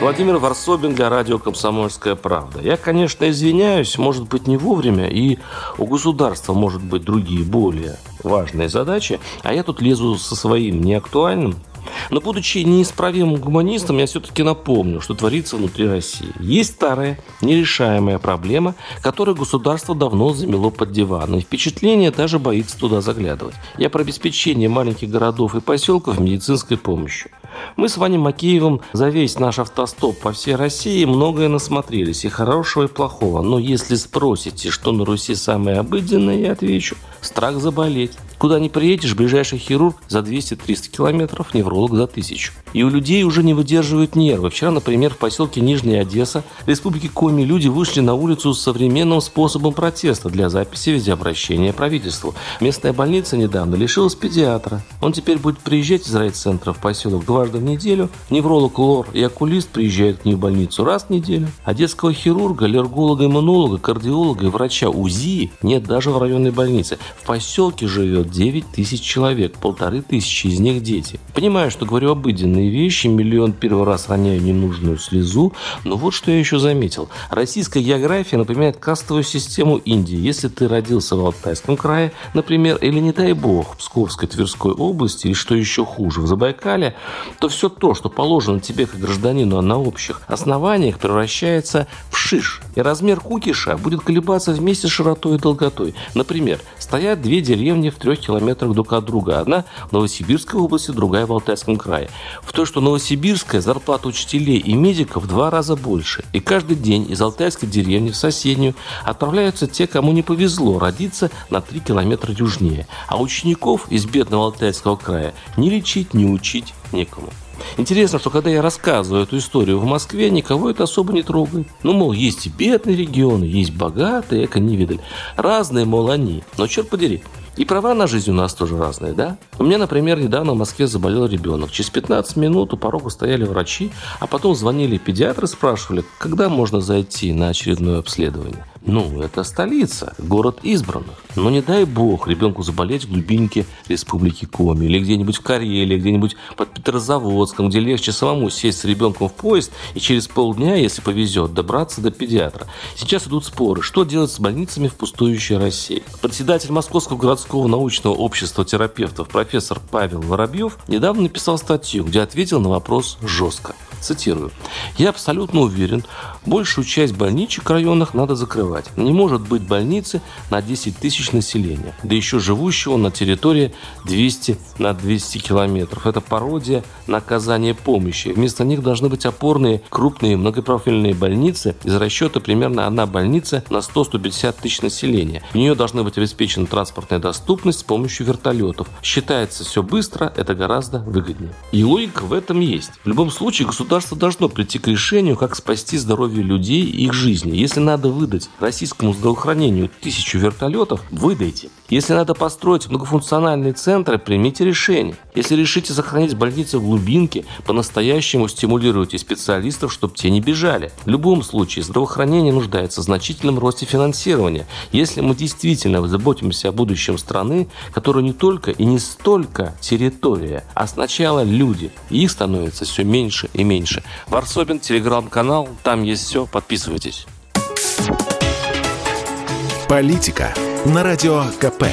Владимир Варсобин для радио «Комсомольская правда». Я, конечно, извиняюсь, может быть, не вовремя, и у государства, может быть, другие более важные задачи, а я тут лезу со своим неактуальным, но, будучи неисправимым гуманистом, я все-таки напомню, что творится внутри России. Есть старая, нерешаемая проблема, которую государство давно замело под диван, и впечатление даже боится туда заглядывать. Я про обеспечение маленьких городов и поселков медицинской помощью. Мы с Ваней Макеевым за весь наш автостоп по всей России многое насмотрелись, и хорошего, и плохого. Но если спросите, что на Руси самое обыденное, я отвечу – страх заболеть. Куда не приедешь, ближайший хирург за 200-300 километров, невролог за тысячу. И у людей уже не выдерживают нервы. Вчера, например, в поселке Нижняя Одесса, республике Коми, люди вышли на улицу с современным способом протеста для записи видеообращения правительству. Местная больница недавно лишилась педиатра. Он теперь будет приезжать из райцентра в поселок дважды в неделю. Невролог, лор и окулист приезжают к ней в больницу раз в неделю. А детского хирурга, аллерголога, иммунолога, кардиолога и врача УЗИ нет даже в районной больнице. В поселке живет 9 тысяч человек, полторы тысячи из них дети. Понимаю, что говорю обыденные вещи, миллион первый раз роняю ненужную слезу, но вот что я еще заметил. Российская география напоминает кастовую систему Индии. Если ты родился в Алтайском крае, например, или, не дай бог, в Псковской, Тверской области, или, что еще хуже, в Забайкале, то все то, что положено тебе как гражданину на общих основаниях, превращается в шиш. И размер кукиша будет колебаться вместе с широтой и долготой. Например, стоят две деревни в трех километрах друг от друга. Одна в Новосибирской области, другая в Алтайском крае. В то, что Новосибирская зарплата учителей и медиков в два раза больше. И каждый день из Алтайской деревни в соседнюю отправляются те, кому не повезло родиться на 3 километра южнее. А учеников из бедного Алтайского края не лечить, не учить некому. Интересно, что когда я рассказываю эту историю в Москве, никого это особо не трогает. Ну, мол, есть и бедные регионы, есть богатые, эко не видали. Разные, мол, они. Но черт подери, и права на жизнь у нас тоже разные, да? У меня, например, недавно в Москве заболел ребенок. Через 15 минут у порога стояли врачи, а потом звонили педиатры, спрашивали, когда можно зайти на очередное обследование. Ну, это столица, город избранных. Но не дай бог ребенку заболеть в глубинке республики Коми, или где-нибудь в Карелии, где-нибудь под Петрозаводском, где легче самому сесть с ребенком в поезд и через полдня, если повезет, добраться до педиатра. Сейчас идут споры, что делать с больницами в пустующей России. Председатель Московского городского научного общества терапевтов профессор Павел Воробьев недавно написал статью, где ответил на вопрос жестко. Цитирую. «Я абсолютно уверен, большую часть больничек районах надо закрывать. Не может быть больницы на 10 тысяч населения, да еще живущего на территории 200 на 200 километров. Это пародия на оказание помощи. Вместо них должны быть опорные крупные многопрофильные больницы из расчета примерно одна больница на 100-150 тысяч населения. В нее должна быть обеспечена транспортная доступность с помощью вертолетов. Считается все быстро, это гораздо выгоднее. И логика в этом есть. В любом случае государство государство должно прийти к решению, как спасти здоровье людей и их жизни. Если надо выдать российскому здравоохранению тысячу вертолетов, выдайте. Если надо построить многофункциональные центры, примите решение. Если решите сохранить больницы в глубинке, по-настоящему стимулируйте специалистов, чтобы те не бежали. В любом случае, здравоохранение нуждается в значительном росте финансирования. Если мы действительно заботимся о будущем страны, которая не только и не столько территория, а сначала люди, и их становится все меньше и меньше. Варсобин, телеграм-канал, там есть все, подписывайтесь. Политика на радио КП.